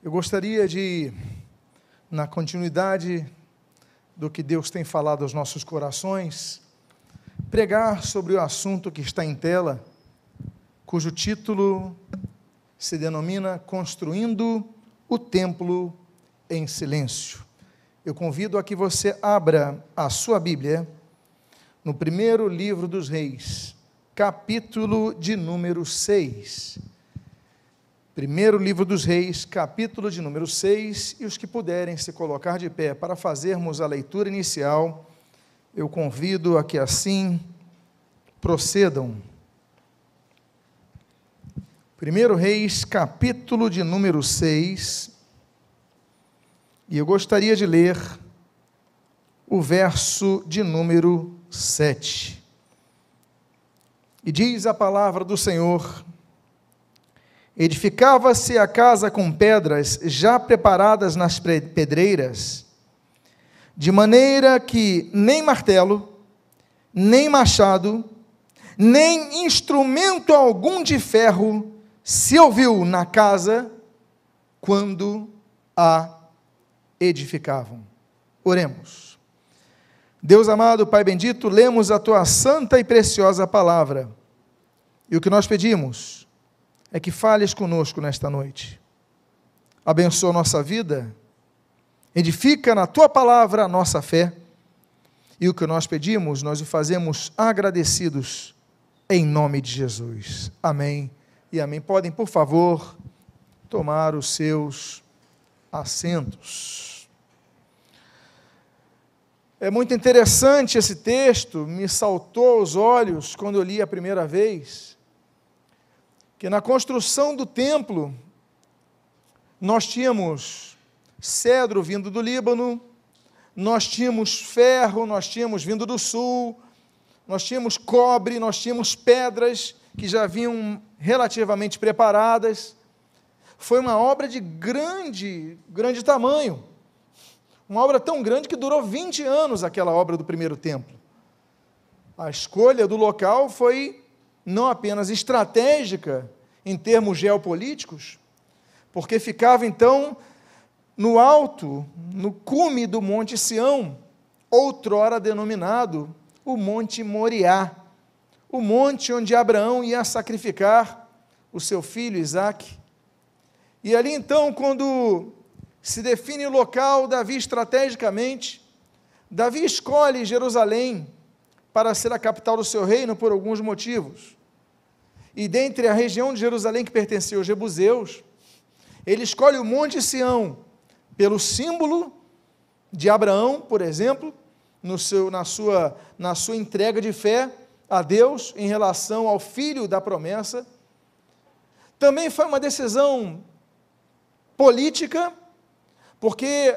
Eu gostaria de, na continuidade do que Deus tem falado aos nossos corações, pregar sobre o assunto que está em tela, cujo título se denomina Construindo o Templo em Silêncio. Eu convido a que você abra a sua Bíblia no primeiro livro dos Reis, capítulo de número 6. Primeiro livro dos Reis, capítulo de número 6, e os que puderem se colocar de pé para fazermos a leitura inicial, eu convido a que assim procedam. Primeiro Reis, capítulo de número 6, e eu gostaria de ler o verso de número 7. E diz a palavra do Senhor: Edificava-se a casa com pedras já preparadas nas pedreiras, de maneira que nem martelo, nem machado, nem instrumento algum de ferro se ouviu na casa quando a edificavam. Oremos. Deus amado, Pai bendito, lemos a tua santa e preciosa palavra. E o que nós pedimos é que fales conosco nesta noite. Abençoa nossa vida, edifica na tua palavra a nossa fé, e o que nós pedimos, nós o fazemos agradecidos, em nome de Jesus. Amém e amém. Podem, por favor, tomar os seus assentos. É muito interessante esse texto, me saltou aos olhos quando eu li a primeira vez que na construção do templo nós tínhamos cedro vindo do Líbano, nós tínhamos ferro, nós tínhamos vindo do sul, nós tínhamos cobre, nós tínhamos pedras que já vinham relativamente preparadas. Foi uma obra de grande, grande tamanho. Uma obra tão grande que durou 20 anos aquela obra do primeiro templo. A escolha do local foi não apenas estratégica em termos geopolíticos, porque ficava então no alto, no cume do Monte Sião, outrora denominado o Monte Moriá, o monte onde Abraão ia sacrificar o seu filho Isaque. E ali então, quando se define o local, Davi estrategicamente, Davi escolhe Jerusalém para ser a capital do seu reino por alguns motivos. E dentre a região de Jerusalém que pertencia aos Jebuseus, ele escolhe o Monte Sião pelo símbolo de Abraão, por exemplo, no seu, na, sua, na sua entrega de fé a Deus em relação ao filho da promessa. Também foi uma decisão política, porque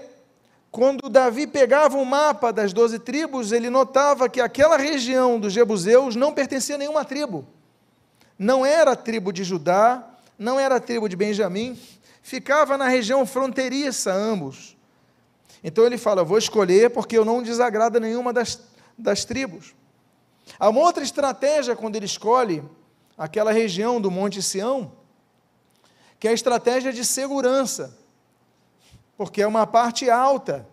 quando Davi pegava o um mapa das doze tribos, ele notava que aquela região dos Jebuseus não pertencia a nenhuma tribo. Não era a tribo de Judá, não era a tribo de Benjamim, ficava na região fronteiriça ambos. Então ele fala: vou escolher porque eu não desagrada nenhuma das, das tribos. Há uma outra estratégia quando ele escolhe aquela região do Monte Sião, que é a estratégia de segurança, porque é uma parte alta,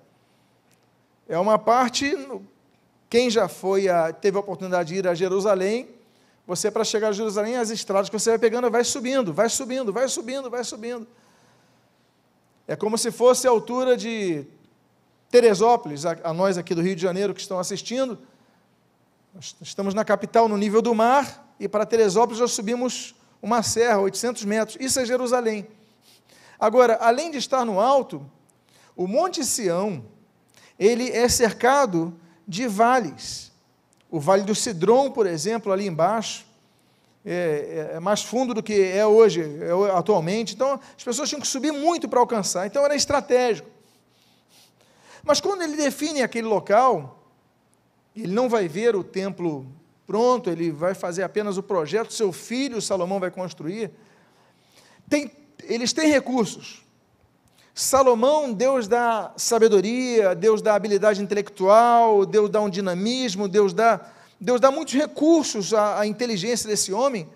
é uma parte. Quem já foi a, teve a oportunidade de ir a Jerusalém, você para chegar a Jerusalém, as estradas que você vai pegando vai subindo, vai subindo, vai subindo, vai subindo. É como se fosse a altura de Teresópolis, a, a nós aqui do Rio de Janeiro que estão assistindo, nós estamos na capital, no nível do mar, e para Teresópolis nós subimos uma serra, 800 metros. Isso é Jerusalém. Agora, além de estar no alto, o Monte Sião, ele é cercado de vales. O Vale do Cidron, por exemplo, ali embaixo, é, é, é mais fundo do que é hoje, é, atualmente. Então, as pessoas tinham que subir muito para alcançar. Então, era estratégico. Mas quando ele define aquele local, ele não vai ver o templo pronto, ele vai fazer apenas o projeto, seu filho Salomão vai construir. Tem, eles têm recursos. Salomão, Deus dá sabedoria, Deus dá habilidade intelectual, Deus dá um dinamismo, Deus dá, Deus dá muitos recursos à, à inteligência desse homem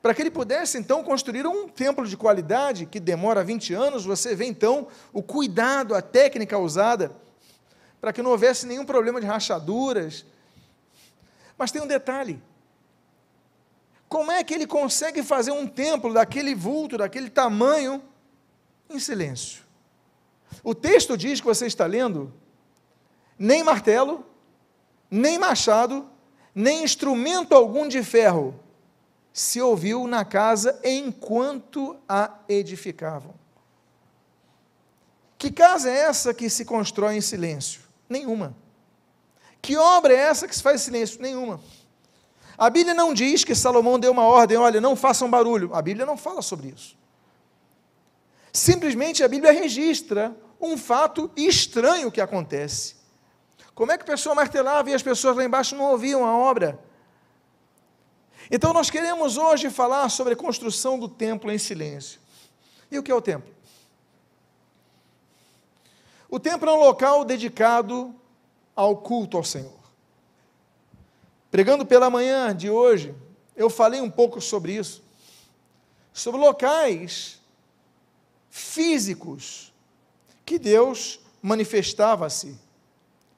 Para que ele pudesse então construir um templo de qualidade que demora 20 anos, você vê então o cuidado, a técnica usada para que não houvesse nenhum problema de rachaduras. Mas tem um detalhe: como é que ele consegue fazer um templo daquele vulto, daquele tamanho, em silêncio? O texto diz que você está lendo: nem martelo, nem machado, nem instrumento algum de ferro se ouviu na casa enquanto a edificavam. Que casa é essa que se constrói em silêncio? Nenhuma. Que obra é essa que se faz em silêncio? Nenhuma. A Bíblia não diz que Salomão deu uma ordem, olha, não façam barulho. A Bíblia não fala sobre isso. Simplesmente a Bíblia registra um fato estranho que acontece. Como é que a pessoa martelava e as pessoas lá embaixo não ouviam a obra? Então nós queremos hoje falar sobre a construção do templo em silêncio. E o que é o templo? O templo é um local dedicado ao culto ao Senhor. Pregando pela manhã de hoje, eu falei um pouco sobre isso, sobre locais físicos que Deus manifestava-se,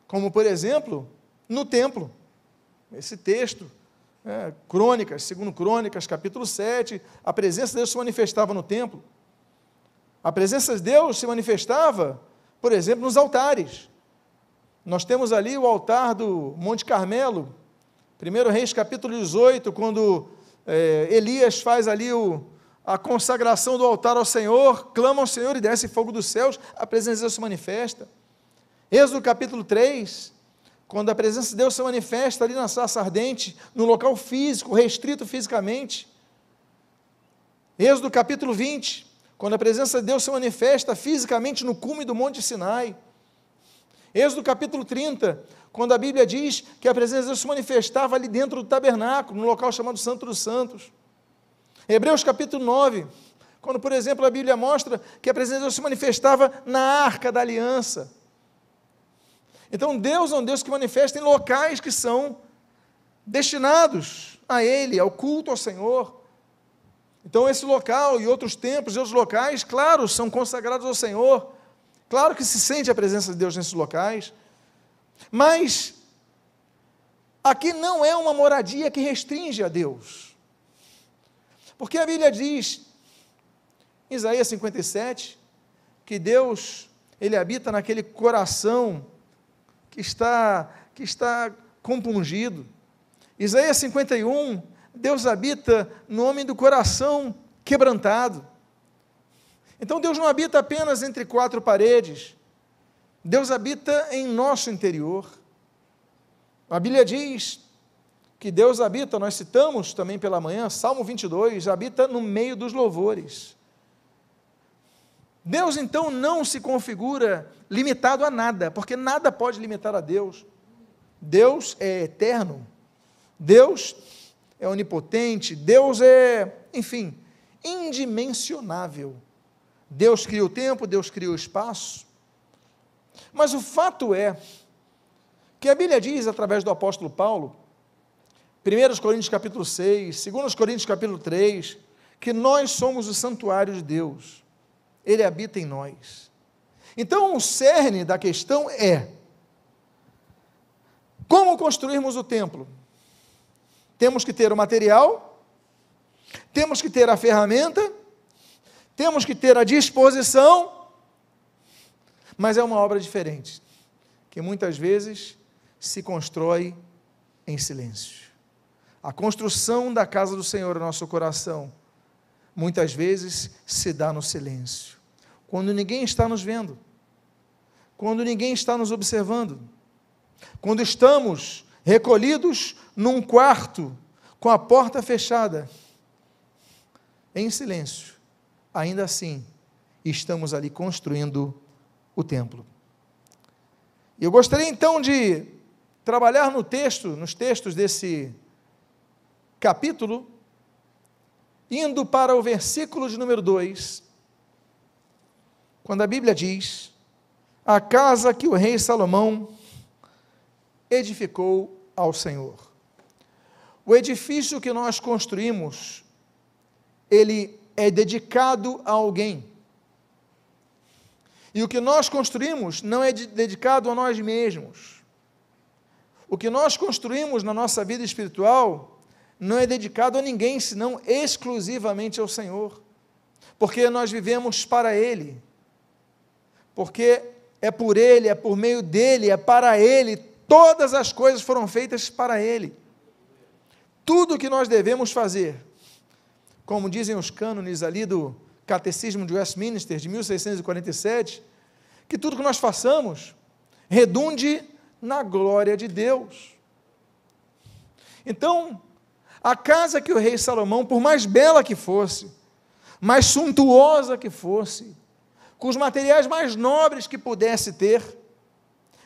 como por exemplo, no templo. Esse texto é, Crônicas, segundo Crônicas, capítulo 7, a presença de Deus se manifestava no templo. A presença de Deus se manifestava, por exemplo, nos altares. Nós temos ali o altar do Monte Carmelo, 1 Reis capítulo 18, quando é, Elias faz ali o, a consagração do altar ao Senhor, clama ao Senhor e desce fogo dos céus, a presença de Deus se manifesta. Êxodo capítulo 3, quando a presença de Deus se manifesta ali na sarça ardente, no local físico, restrito fisicamente. Êxodo capítulo 20, quando a presença de Deus se manifesta fisicamente no cume do Monte Sinai. Êxodo capítulo 30, quando a Bíblia diz que a presença de Deus se manifestava ali dentro do tabernáculo, no local chamado Santo dos Santos. Hebreus capítulo 9, quando, por exemplo, a Bíblia mostra que a presença de Deus se manifestava na arca da aliança. Então Deus é um Deus que manifesta em locais que são destinados a Ele, ao culto ao Senhor. Então esse local e outros templos e outros locais, claro, são consagrados ao Senhor. Claro que se sente a presença de Deus nesses locais. Mas aqui não é uma moradia que restringe a Deus. Porque a Bíblia diz, em Isaías 57, que Deus, ele habita naquele coração que está, que está compungido. Isaías 51, Deus habita no homem do coração quebrantado. Então Deus não habita apenas entre quatro paredes, Deus habita em nosso interior. A Bíblia diz que Deus habita, nós citamos também pela manhã, Salmo 22, habita no meio dos louvores. Deus então não se configura limitado a nada, porque nada pode limitar a Deus. Deus é eterno, Deus é onipotente, Deus é, enfim, indimensionável. Deus cria o tempo, Deus cria o espaço. Mas o fato é que a Bíblia diz através do apóstolo Paulo, 1 Coríntios capítulo 6, 2 Coríntios capítulo 3, que nós somos o santuário de Deus ele habita em nós. Então, o cerne da questão é: como construirmos o templo? Temos que ter o material, temos que ter a ferramenta, temos que ter a disposição, mas é uma obra diferente, que muitas vezes se constrói em silêncio. A construção da casa do Senhor no nosso coração muitas vezes se dá no silêncio. Quando ninguém está nos vendo, quando ninguém está nos observando, quando estamos recolhidos num quarto com a porta fechada, em silêncio, ainda assim estamos ali construindo o templo. Eu gostaria então de trabalhar no texto, nos textos desse capítulo, indo para o versículo de número 2, quando a Bíblia diz: A casa que o rei Salomão edificou ao Senhor. O edifício que nós construímos ele é dedicado a alguém. E o que nós construímos não é dedicado a nós mesmos. O que nós construímos na nossa vida espiritual não é dedicado a ninguém, senão exclusivamente ao Senhor. Porque nós vivemos para Ele. Porque é por Ele, é por meio dEle, é para Ele. Todas as coisas foram feitas para Ele. Tudo o que nós devemos fazer, como dizem os cânones ali do Catecismo de Westminster de 1647, que tudo que nós façamos redunde na glória de Deus. Então, a casa que o rei Salomão, por mais bela que fosse, mais suntuosa que fosse, com os materiais mais nobres que pudesse ter,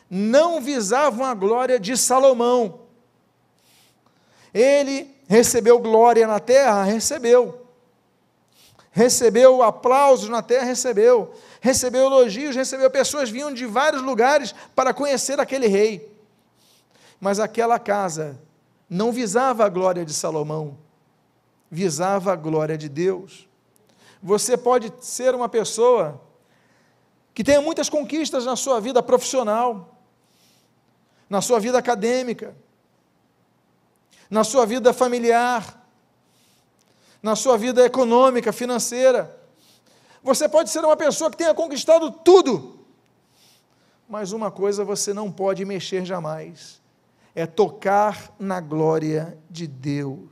não visavam a glória de Salomão. Ele recebeu glória na terra? Recebeu. Recebeu aplausos na terra? Recebeu. Recebeu elogios, recebeu pessoas vinham de vários lugares para conhecer aquele rei. Mas aquela casa não visava a glória de Salomão, visava a glória de Deus. Você pode ser uma pessoa que tenha muitas conquistas na sua vida profissional, na sua vida acadêmica, na sua vida familiar, na sua vida econômica, financeira. Você pode ser uma pessoa que tenha conquistado tudo, mas uma coisa você não pode mexer jamais: é tocar na glória de Deus.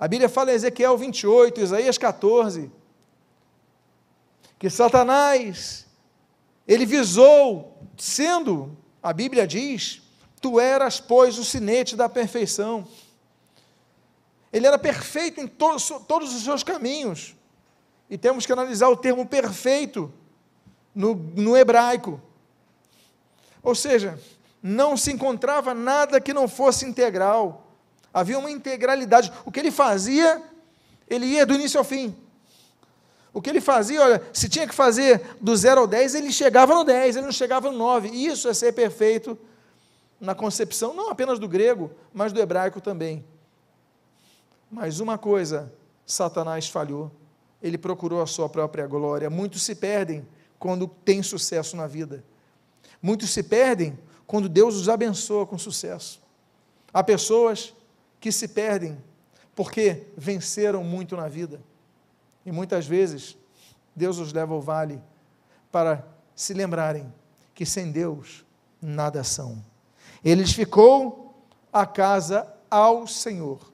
A Bíblia fala em Ezequiel 28, Isaías 14, que Satanás, ele visou, sendo, a Bíblia diz, Tu eras, pois, o sinete da perfeição. Ele era perfeito em todos, todos os seus caminhos. E temos que analisar o termo perfeito no, no hebraico. Ou seja, não se encontrava nada que não fosse integral. Havia uma integralidade. O que ele fazia, ele ia do início ao fim. O que ele fazia, olha, se tinha que fazer do zero ao 10, ele chegava no 10, ele não chegava no 9. Isso é ser perfeito na concepção não apenas do grego, mas do hebraico também. Mas uma coisa, Satanás falhou. Ele procurou a sua própria glória. Muitos se perdem quando têm sucesso na vida. Muitos se perdem quando Deus os abençoa com sucesso. Há pessoas que se perdem porque venceram muito na vida. E muitas vezes Deus os leva ao vale para se lembrarem que sem Deus nada são. Ele edificou a casa ao Senhor.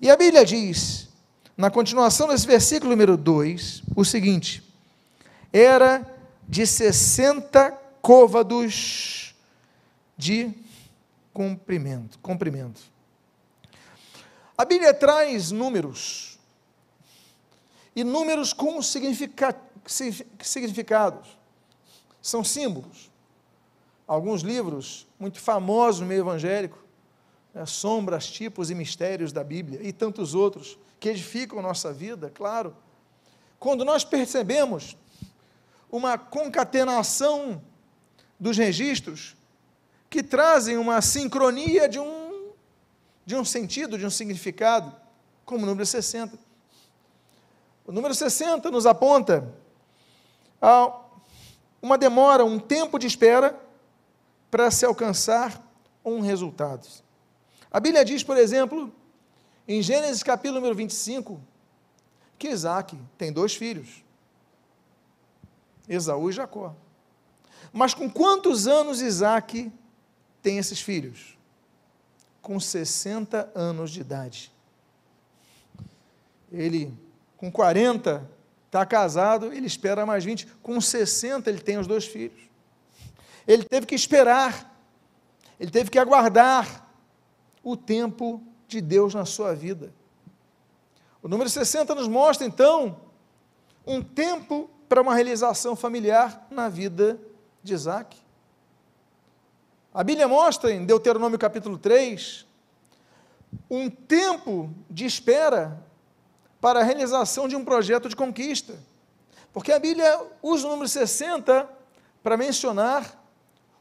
E a Bíblia diz, na continuação desse versículo número 2, o seguinte: era de 60 côvados de comprimento, comprimento. A Bíblia traz números, e números com significados, são símbolos alguns livros muito famosos no meio evangélico, né, Sombras, Tipos e Mistérios da Bíblia, e tantos outros que edificam nossa vida, claro. Quando nós percebemos uma concatenação dos registros que trazem uma sincronia de um, de um sentido, de um significado, como o número 60. O número 60 nos aponta a uma demora, um tempo de espera para se alcançar um resultado. A Bíblia diz, por exemplo, em Gênesis capítulo número 25, que Isaac tem dois filhos, Esaú e Jacó. Mas com quantos anos Isaac tem esses filhos? Com 60 anos de idade. Ele, com 40, está casado, ele espera mais 20. Com 60, ele tem os dois filhos. Ele teve que esperar, ele teve que aguardar o tempo de Deus na sua vida. O número 60 nos mostra, então, um tempo para uma realização familiar na vida de Isaac. A Bíblia mostra em Deuteronômio capítulo 3 um tempo de espera para a realização de um projeto de conquista. Porque a Bíblia usa o número 60 para mencionar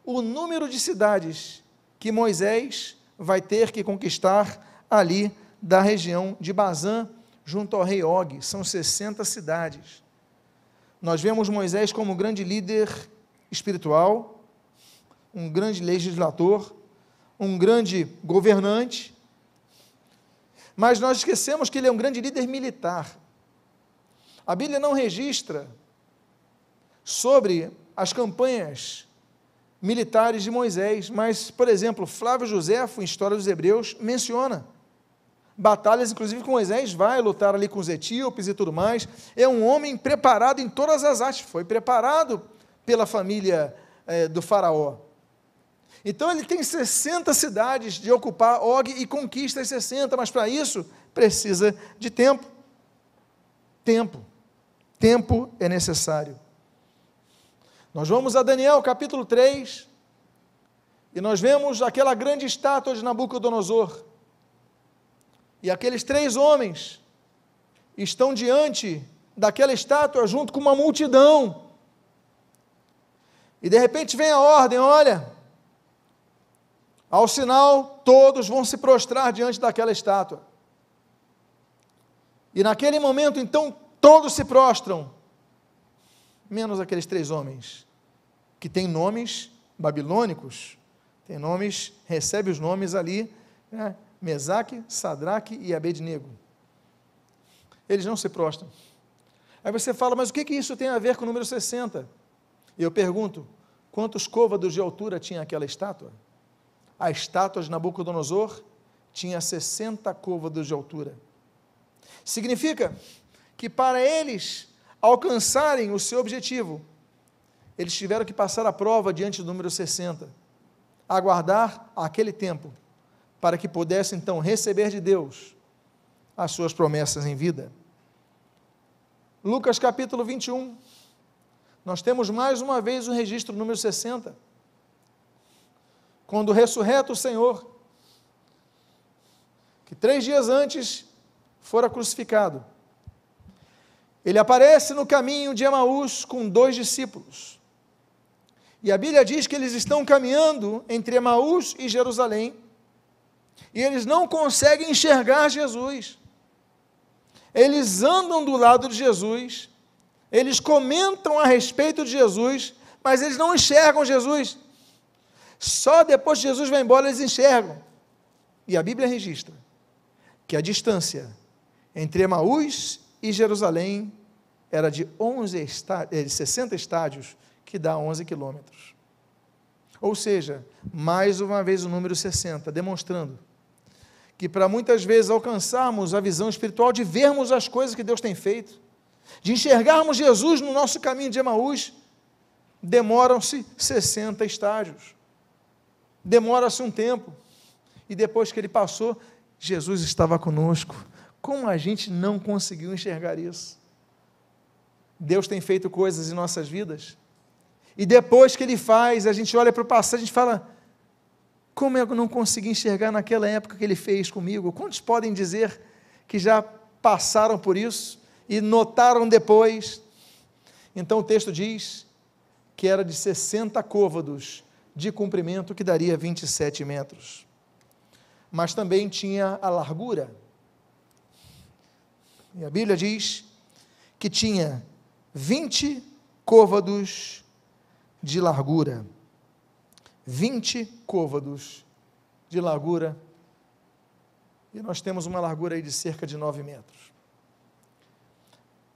o número de cidades que Moisés vai ter que conquistar ali da região de Bazã, junto ao rei Og. São 60 cidades. Nós vemos Moisés como grande líder espiritual, um grande legislador, um grande governante, mas nós esquecemos que ele é um grande líder militar. A Bíblia não registra sobre as campanhas militares de Moisés, mas, por exemplo, Flávio Josefo, em História dos Hebreus, menciona batalhas, inclusive com Moisés, vai lutar ali com os etíopes e tudo mais. É um homem preparado em todas as artes, foi preparado pela família é, do Faraó. Então ele tem 60 cidades de ocupar Og e conquista as 60, mas para isso precisa de tempo. Tempo. Tempo é necessário. Nós vamos a Daniel capítulo 3 e nós vemos aquela grande estátua de Nabucodonosor. E aqueles três homens estão diante daquela estátua junto com uma multidão. E de repente vem a ordem: olha, ao sinal, todos vão se prostrar diante daquela estátua. E naquele momento, então, todos se prostram, menos aqueles três homens, que têm nomes babilônicos, tem nomes, recebe os nomes ali, né? Mesaque, Sadraque e Abednego. Eles não se prostram. Aí você fala, mas o que, que isso tem a ver com o número 60? E eu pergunto, quantos côvados de altura tinha aquela estátua? A estátua de Nabucodonosor tinha 60 côvados de altura. Significa que para eles alcançarem o seu objetivo, eles tiveram que passar a prova diante do número 60, aguardar aquele tempo, para que pudessem então receber de Deus as suas promessas em vida. Lucas capítulo 21, nós temos mais uma vez o registro número 60 quando ressurreto o Senhor, que três dias antes fora crucificado, ele aparece no caminho de Emaús com dois discípulos. E a Bíblia diz que eles estão caminhando entre Emaús e Jerusalém, e eles não conseguem enxergar Jesus. Eles andam do lado de Jesus, eles comentam a respeito de Jesus, mas eles não enxergam Jesus. Só depois que Jesus vai embora eles enxergam. E a Bíblia registra que a distância entre Emaús e Jerusalém era de, 11 estádios, de 60 estádios, que dá 11 quilômetros. Ou seja, mais uma vez o número 60, demonstrando que para muitas vezes alcançarmos a visão espiritual de vermos as coisas que Deus tem feito, de enxergarmos Jesus no nosso caminho de Emaús, demoram-se 60 estágios demora-se um tempo, e depois que ele passou, Jesus estava conosco. Como a gente não conseguiu enxergar isso? Deus tem feito coisas em nossas vidas, e depois que Ele faz, a gente olha para o passado, a gente fala: como eu não consegui enxergar naquela época que Ele fez comigo? Quantos podem dizer que já passaram por isso e notaram depois? Então o texto diz que era de 60 côvados de comprimento, que daria 27 metros. Mas também tinha a largura. E a Bíblia diz que tinha 20 côvados de largura. 20 côvados de largura. E nós temos uma largura aí de cerca de 9 metros.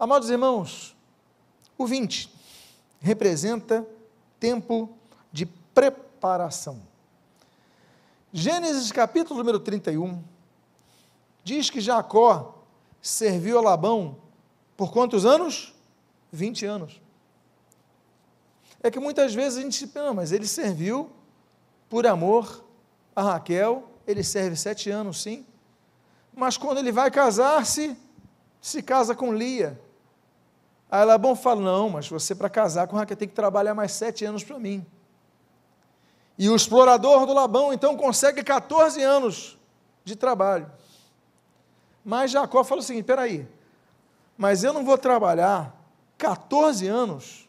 Amados irmãos, o 20 representa tempo de preparação. Gênesis capítulo número 31 diz que Jacó serviu a Labão por quantos anos? 20 anos. É que muitas vezes a gente pensa, mas ele serviu por amor a Raquel, ele serve sete anos, sim. Mas quando ele vai casar-se, se casa com Lia. Aí Labão fala: Não, mas você para casar com Raquel tem que trabalhar mais sete anos para mim. E o explorador do Labão então consegue 14 anos de trabalho. Mas Jacó fala o seguinte: peraí, mas eu não vou trabalhar 14 anos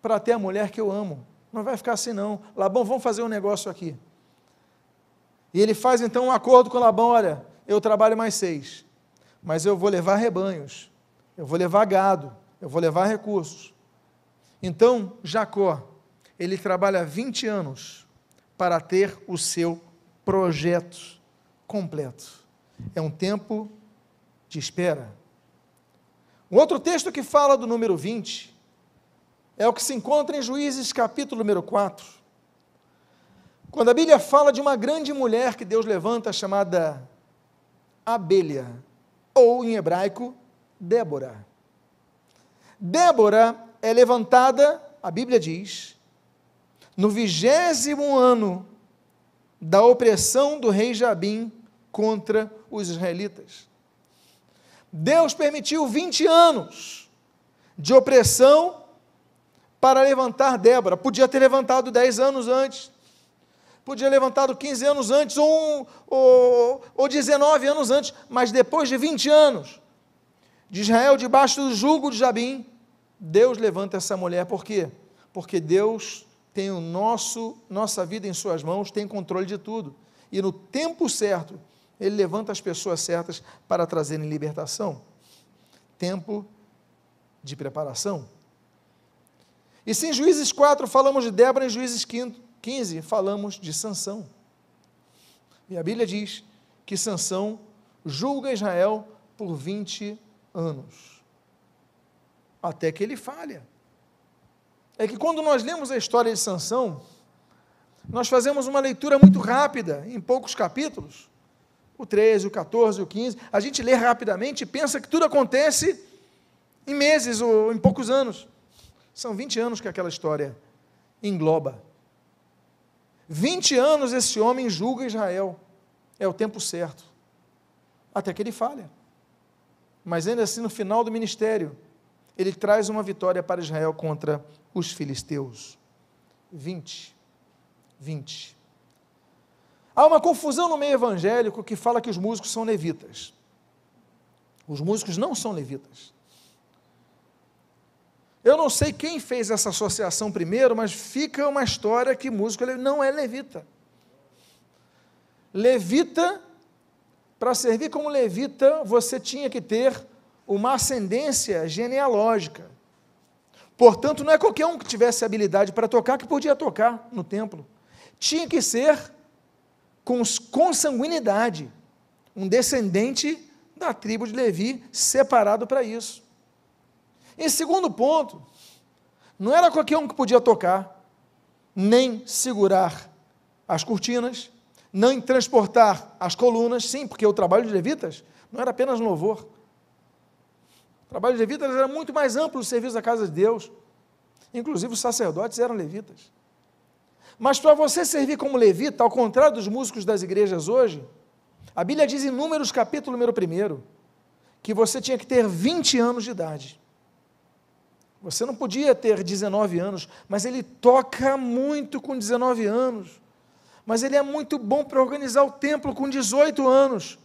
para ter a mulher que eu amo. Não vai ficar assim não. Labão, vamos fazer um negócio aqui. E ele faz então um acordo com Labão: olha, eu trabalho mais seis, mas eu vou levar rebanhos, eu vou levar gado, eu vou levar recursos. Então, Jacó, ele trabalha 20 anos para ter o seu projeto completo. É um tempo de espera. Um outro texto que fala do número 20 é o que se encontra em Juízes capítulo número 4. Quando a Bíblia fala de uma grande mulher que Deus levanta chamada Abelha, ou em hebraico, Débora. Débora é levantada, a Bíblia diz, no vigésimo ano da opressão do rei Jabim contra os israelitas. Deus permitiu 20 anos de opressão para levantar Débora. Podia ter levantado 10 anos antes, podia ter levantado 15 anos antes, ou, ou, ou 19 anos antes, mas depois de 20 anos de Israel debaixo do jugo de Jabim, Deus levanta essa mulher, por quê? Porque Deus tem o nosso, nossa vida em suas mãos, tem controle de tudo. E no tempo certo, ele levanta as pessoas certas para trazerem libertação. Tempo de preparação. E se em Juízes 4 falamos de Débora, em Juízes 15 falamos de Sansão. E a Bíblia diz que Sansão julga Israel por 20 anos. Até que ele falha é que quando nós lemos a história de Sansão, nós fazemos uma leitura muito rápida, em poucos capítulos, o 13, o 14, o 15, a gente lê rapidamente e pensa que tudo acontece em meses ou em poucos anos. São 20 anos que aquela história engloba. 20 anos esse homem julga Israel. É o tempo certo. Até que ele falha. Mas ainda assim, no final do ministério, ele traz uma vitória para Israel contra os filisteus. 20. 20. Há uma confusão no meio evangélico que fala que os músicos são levitas. Os músicos não são levitas. Eu não sei quem fez essa associação primeiro, mas fica uma história que músico não é levita. Levita, para servir como levita, você tinha que ter uma ascendência genealógica. Portanto, não é qualquer um que tivesse habilidade para tocar que podia tocar no templo. Tinha que ser com consanguinidade, um descendente da tribo de Levi, separado para isso. Em segundo ponto, não era qualquer um que podia tocar, nem segurar as cortinas, nem transportar as colunas, sim, porque o trabalho de levitas não era apenas louvor, o trabalho de levitas era muito mais amplo o serviço da casa de Deus. Inclusive os sacerdotes eram levitas. Mas para você servir como levita, ao contrário dos músicos das igrejas hoje, a Bíblia diz em Números, capítulo número 1, que você tinha que ter 20 anos de idade. Você não podia ter 19 anos, mas ele toca muito com 19 anos. Mas ele é muito bom para organizar o templo com 18 anos.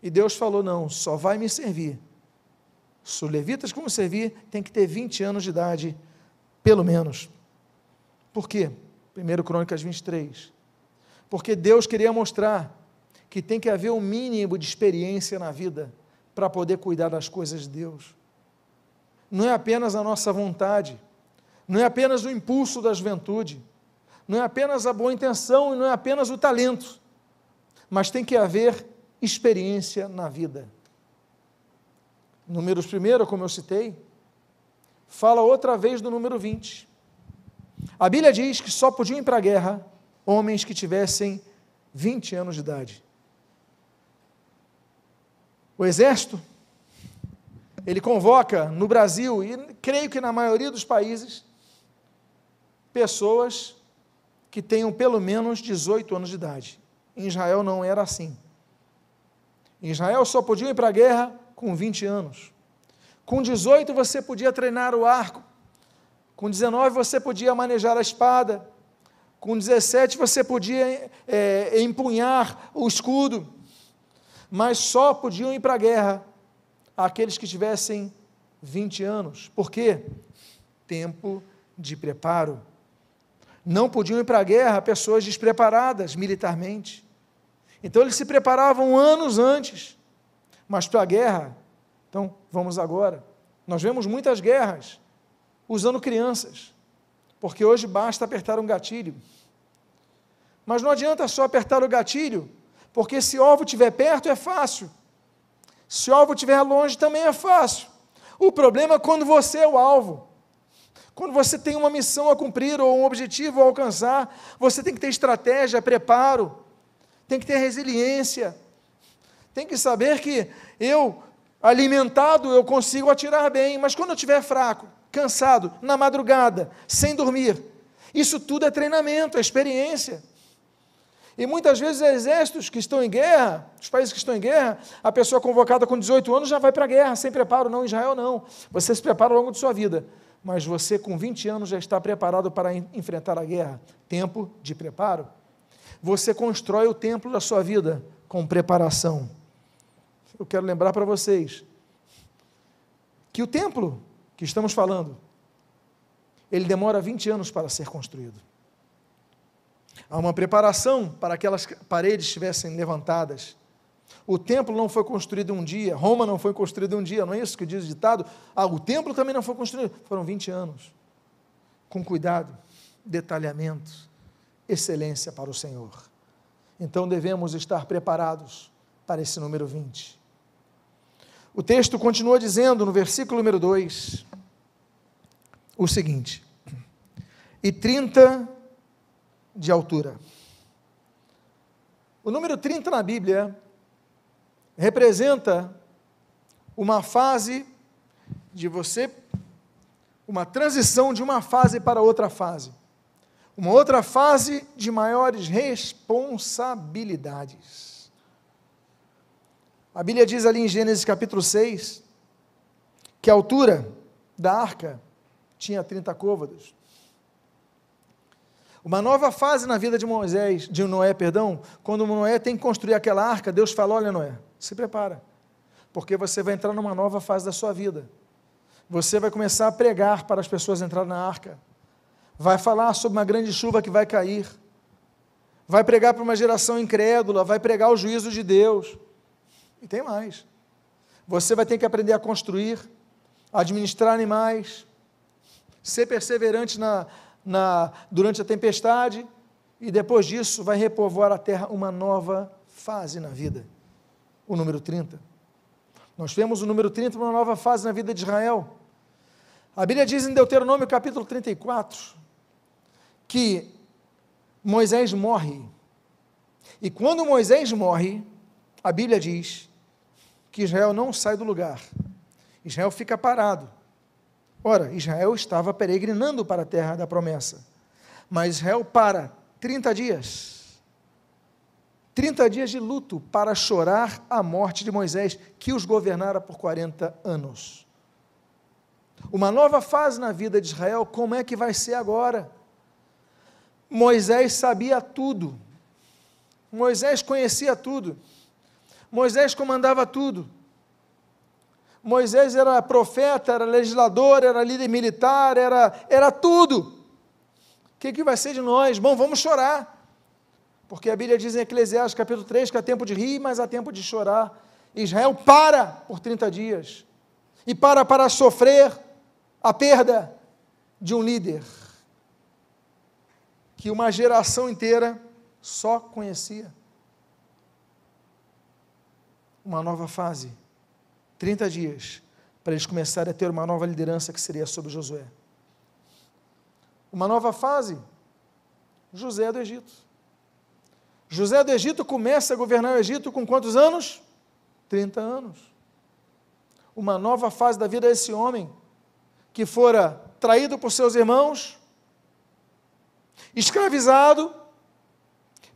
E Deus falou: não, só vai me servir se os levitas como servir, tem que ter 20 anos de idade, pelo menos. Por quê? 1 Crônicas 23. Porque Deus queria mostrar que tem que haver um mínimo de experiência na vida para poder cuidar das coisas de Deus. Não é apenas a nossa vontade, não é apenas o impulso da juventude, não é apenas a boa intenção e não é apenas o talento, mas tem que haver experiência na vida. Números primeiro, como eu citei, fala outra vez do número 20. A Bíblia diz que só podiam ir para a guerra homens que tivessem 20 anos de idade. O exército, ele convoca no Brasil, e creio que na maioria dos países, pessoas que tenham pelo menos 18 anos de idade. Em Israel não era assim. Em Israel só podiam ir para a guerra com 20 anos. Com 18 você podia treinar o arco. Com 19 você podia manejar a espada. Com 17 você podia é, empunhar o escudo. Mas só podiam ir para a guerra aqueles que tivessem 20 anos. Por quê? Tempo de preparo. Não podiam ir para a guerra pessoas despreparadas militarmente. Então eles se preparavam anos antes, mas para a guerra, então vamos agora. Nós vemos muitas guerras usando crianças, porque hoje basta apertar um gatilho. Mas não adianta só apertar o gatilho, porque se o alvo estiver perto é fácil, se o alvo estiver longe também é fácil. O problema é quando você é o alvo. Quando você tem uma missão a cumprir ou um objetivo a alcançar, você tem que ter estratégia, preparo, tem que ter resiliência, tem que saber que eu, alimentado, eu consigo atirar bem, mas quando eu estiver fraco, cansado, na madrugada, sem dormir, isso tudo é treinamento, é experiência. E muitas vezes exércitos que estão em guerra, os países que estão em guerra, a pessoa convocada com 18 anos já vai para a guerra, sem preparo, não, Israel não. Você se prepara ao longo de sua vida mas você com 20 anos já está preparado para enfrentar a guerra. Tempo de preparo. Você constrói o templo da sua vida com preparação. Eu quero lembrar para vocês que o templo que estamos falando, ele demora 20 anos para ser construído. Há uma preparação para que aquelas paredes estivessem levantadas. O templo não foi construído um dia, Roma não foi construída um dia, não é isso que diz o ditado? Ah, o templo também não foi construído, foram 20 anos. Com cuidado, detalhamento, excelência para o Senhor. Então devemos estar preparados para esse número 20. O texto continua dizendo no versículo número 2 o seguinte: e 30 de altura. O número 30 na Bíblia representa uma fase de você, uma transição de uma fase para outra fase. Uma outra fase de maiores responsabilidades. A Bíblia diz ali em Gênesis capítulo 6 que a altura da arca tinha 30 côvados. Uma nova fase na vida de Moisés, de Noé, perdão, quando Noé tem que construir aquela arca, Deus fala: Olha, Noé, se prepara, porque você vai entrar numa nova fase da sua vida. Você vai começar a pregar para as pessoas entrarem na arca. Vai falar sobre uma grande chuva que vai cair. Vai pregar para uma geração incrédula, vai pregar o juízo de Deus. E tem mais. Você vai ter que aprender a construir, administrar animais, ser perseverante na, na, durante a tempestade, e depois disso vai repovoar a terra uma nova fase na vida o número 30. Nós temos o número 30 uma nova fase na vida de Israel. A Bíblia diz em Deuteronômio capítulo 34 que Moisés morre. E quando Moisés morre, a Bíblia diz que Israel não sai do lugar. Israel fica parado. Ora, Israel estava peregrinando para a terra da promessa. Mas Israel para 30 dias 30 dias de luto para chorar a morte de Moisés, que os governara por 40 anos. Uma nova fase na vida de Israel, como é que vai ser agora? Moisés sabia tudo. Moisés conhecia tudo. Moisés comandava tudo. Moisés era profeta, era legislador, era líder militar, era, era tudo. O que, que vai ser de nós? Bom, vamos chorar. Porque a Bíblia diz em Eclesiastes capítulo 3 que há tempo de rir, mas há tempo de chorar. Israel para por 30 dias. E para para sofrer a perda de um líder que uma geração inteira só conhecia. Uma nova fase. 30 dias para eles começarem a ter uma nova liderança que seria sobre Josué. Uma nova fase. José do Egito. José do Egito começa a governar o Egito com quantos anos? 30 anos. Uma nova fase da vida desse homem, que fora traído por seus irmãos, escravizado,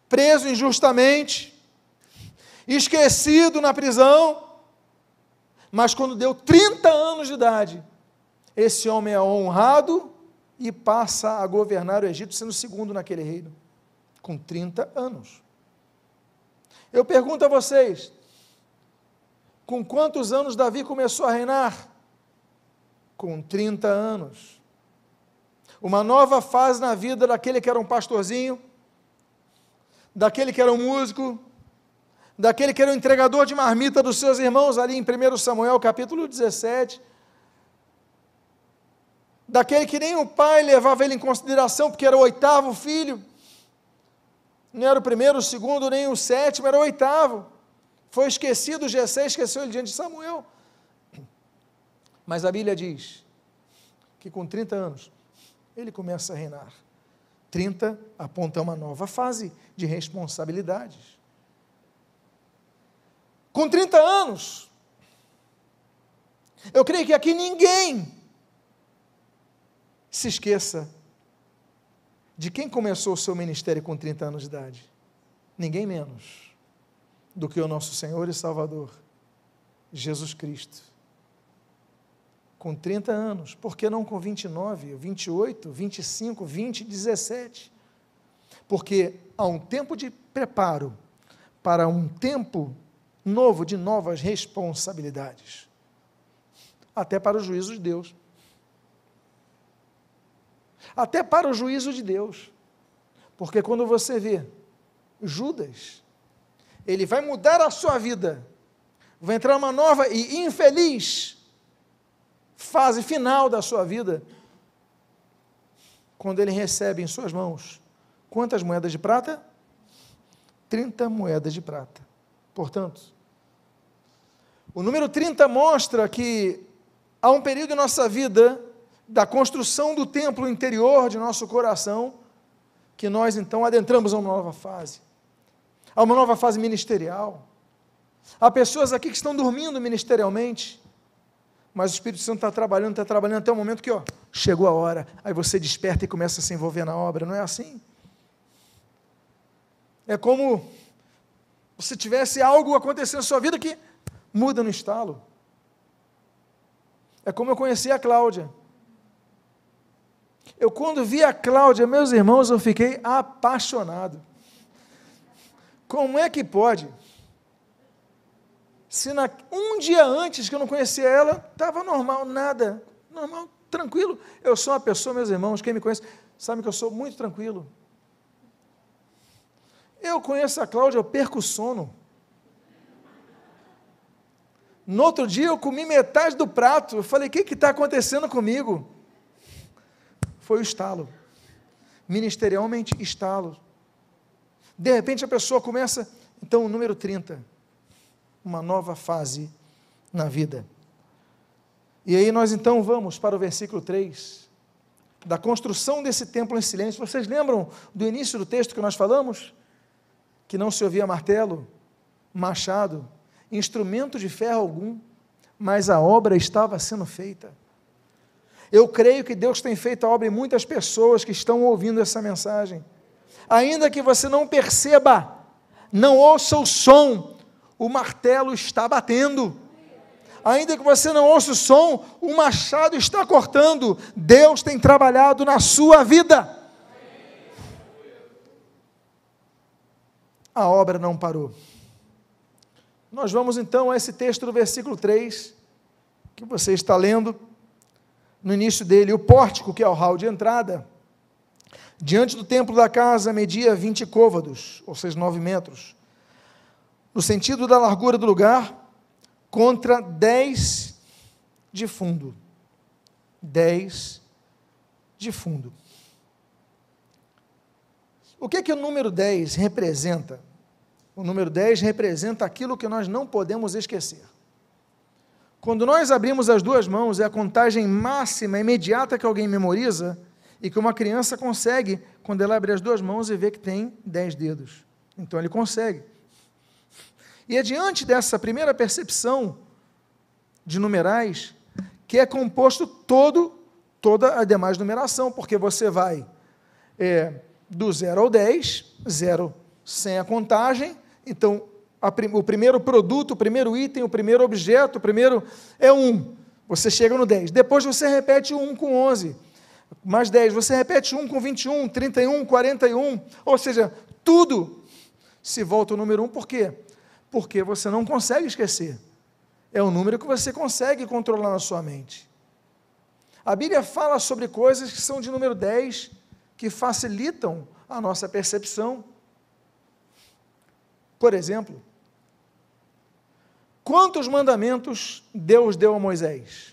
preso injustamente, esquecido na prisão, mas quando deu 30 anos de idade, esse homem é honrado e passa a governar o Egito, sendo segundo naquele reino, com 30 anos. Eu pergunto a vocês: com quantos anos Davi começou a reinar? Com 30 anos. Uma nova fase na vida daquele que era um pastorzinho, daquele que era um músico, daquele que era o entregador de marmita dos seus irmãos, ali em 1 Samuel capítulo 17, daquele que nem o pai levava ele em consideração, porque era o oitavo filho, não era o primeiro, o segundo, nem o sétimo, era o oitavo. Foi esquecido, Gessé esqueceu ele diante de Samuel. Mas a Bíblia diz que com 30 anos ele começa a reinar. 30 aponta uma nova fase de responsabilidades. Com 30 anos, eu creio que aqui ninguém se esqueça de quem começou o seu ministério com 30 anos de idade. Ninguém menos do que o nosso Senhor e Salvador, Jesus Cristo. Com 30 anos, por que não com 29, 28, 25, 20, 17? Porque há um tempo de preparo para um tempo novo de novas responsabilidades, até para o juízo de Deus até para o juízo de Deus. Porque quando você vê Judas, ele vai mudar a sua vida, vai entrar uma nova e infeliz fase final da sua vida, quando ele recebe em suas mãos quantas moedas de prata? 30 moedas de prata. Portanto, o número 30 mostra que há um período em nossa vida da construção do templo interior de nosso coração, que nós então adentramos a uma nova fase, a uma nova fase ministerial. Há pessoas aqui que estão dormindo ministerialmente, mas o Espírito Santo está trabalhando, está trabalhando até o momento que ó, chegou a hora, aí você desperta e começa a se envolver na obra, não é assim? É como se tivesse algo acontecendo na sua vida que muda no estalo. É como eu conheci a Cláudia. Eu, quando vi a Cláudia, meus irmãos, eu fiquei apaixonado. Como é que pode? Se na, um dia antes que eu não conhecia ela, estava normal, nada, normal, tranquilo. Eu sou uma pessoa, meus irmãos, quem me conhece, sabe que eu sou muito tranquilo. Eu conheço a Cláudia, eu perco o sono. No outro dia eu comi metade do prato. Eu falei: o que está acontecendo comigo? foi o estalo. Ministerialmente, estalo. De repente a pessoa começa, então, o número 30, uma nova fase na vida. E aí nós então vamos para o versículo 3, da construção desse templo em silêncio. Vocês lembram do início do texto que nós falamos? Que não se ouvia martelo, machado, instrumento de ferro algum, mas a obra estava sendo feita. Eu creio que Deus tem feito a obra em muitas pessoas que estão ouvindo essa mensagem. Ainda que você não perceba, não ouça o som, o martelo está batendo. Ainda que você não ouça o som, o machado está cortando. Deus tem trabalhado na sua vida. A obra não parou. Nós vamos então a esse texto do versículo 3, que você está lendo no início dele, o pórtico, que é o hall de entrada, diante do templo da casa, media 20 côvados, ou seja, 9 metros, no sentido da largura do lugar, contra 10 de fundo. 10 de fundo. O que, que o número 10 representa? O número 10 representa aquilo que nós não podemos esquecer. Quando nós abrimos as duas mãos, é a contagem máxima, imediata que alguém memoriza e que uma criança consegue quando ela abre as duas mãos e vê que tem dez dedos. Então ele consegue. E é diante dessa primeira percepção de numerais que é composto todo, toda a demais numeração, porque você vai é, do 0 ao 10, 0 sem a contagem, então o primeiro produto, o primeiro item, o primeiro objeto, o primeiro é um. Você chega no 10. Depois você repete um com 11. Mais 10. Você repete um com 21, 31, 41. Ou seja, tudo se volta ao número 1. Por quê? Porque você não consegue esquecer. É o número que você consegue controlar na sua mente. A Bíblia fala sobre coisas que são de número 10, que facilitam a nossa percepção. Por exemplo, Quantos mandamentos Deus deu a Moisés?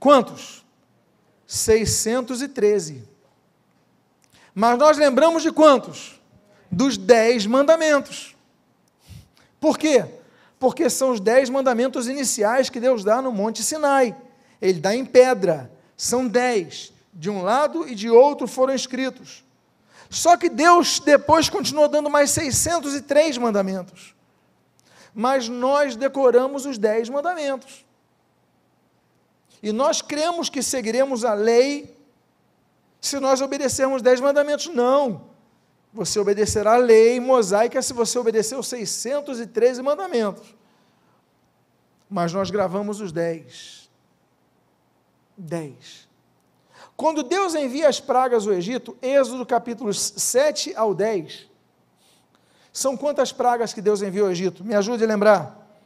Quantos? 613. Mas nós lembramos de quantos? Dos dez mandamentos. Por quê? Porque são os dez mandamentos iniciais que Deus dá no Monte Sinai. Ele dá em pedra. São dez. De um lado e de outro foram escritos. Só que Deus depois continuou dando mais 603 mandamentos. Mas nós decoramos os dez mandamentos. E nós cremos que seguiremos a lei se nós obedecermos dez mandamentos. Não. Você obedecerá a lei mosaica se você obedecer os 613 mandamentos. Mas nós gravamos os dez. Dez. Quando Deus envia as pragas ao Egito, Êxodo capítulos 7 ao 10, são quantas pragas que Deus enviou ao Egito? Me ajude a lembrar.